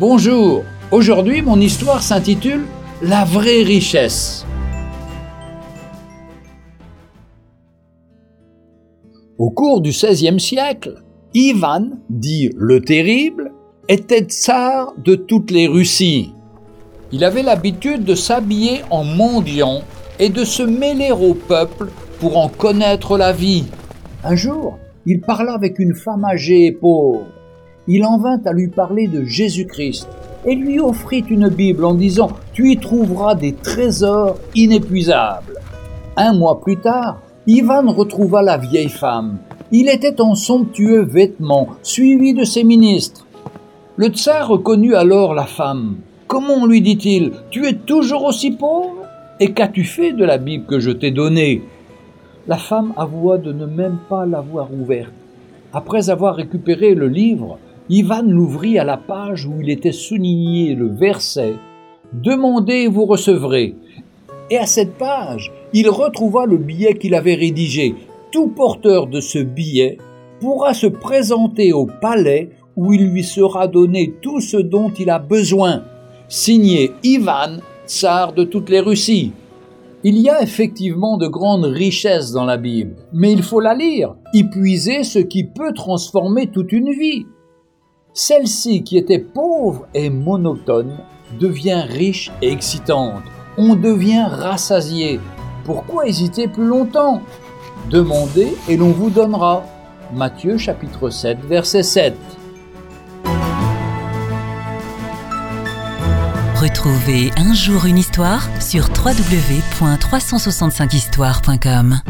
Bonjour, aujourd'hui mon histoire s'intitule La vraie richesse. Au cours du XVIe siècle, Ivan, dit le Terrible, était tsar de toutes les Russies. Il avait l'habitude de s'habiller en mendiant et de se mêler au peuple pour en connaître la vie. Un jour, il parla avec une femme âgée et pauvre il en vint à lui parler de Jésus-Christ et lui offrit une Bible en disant Tu y trouveras des trésors inépuisables. Un mois plus tard, Ivan retrouva la vieille femme. Il était en somptueux vêtements, suivi de ses ministres. Le tsar reconnut alors la femme. Comment lui dit-il Tu es toujours aussi pauvre? Et qu'as-tu fait de la Bible que je t'ai donnée? La femme avoua de ne même pas l'avoir ouverte. Après avoir récupéré le livre, Ivan l'ouvrit à la page où il était souligné le verset Demandez et vous recevrez. Et à cette page, il retrouva le billet qu'il avait rédigé. Tout porteur de ce billet pourra se présenter au palais où il lui sera donné tout ce dont il a besoin. Signé Ivan, tsar de toutes les Russies. Il y a effectivement de grandes richesses dans la Bible, mais il faut la lire, y puiser ce qui peut transformer toute une vie. Celle-ci, qui était pauvre et monotone, devient riche et excitante. On devient rassasié. Pourquoi hésiter plus longtemps? Demandez et l'on vous donnera. Matthieu chapitre 7 verset 7. Retrouvez un jour une histoire sur www.365histoire.com.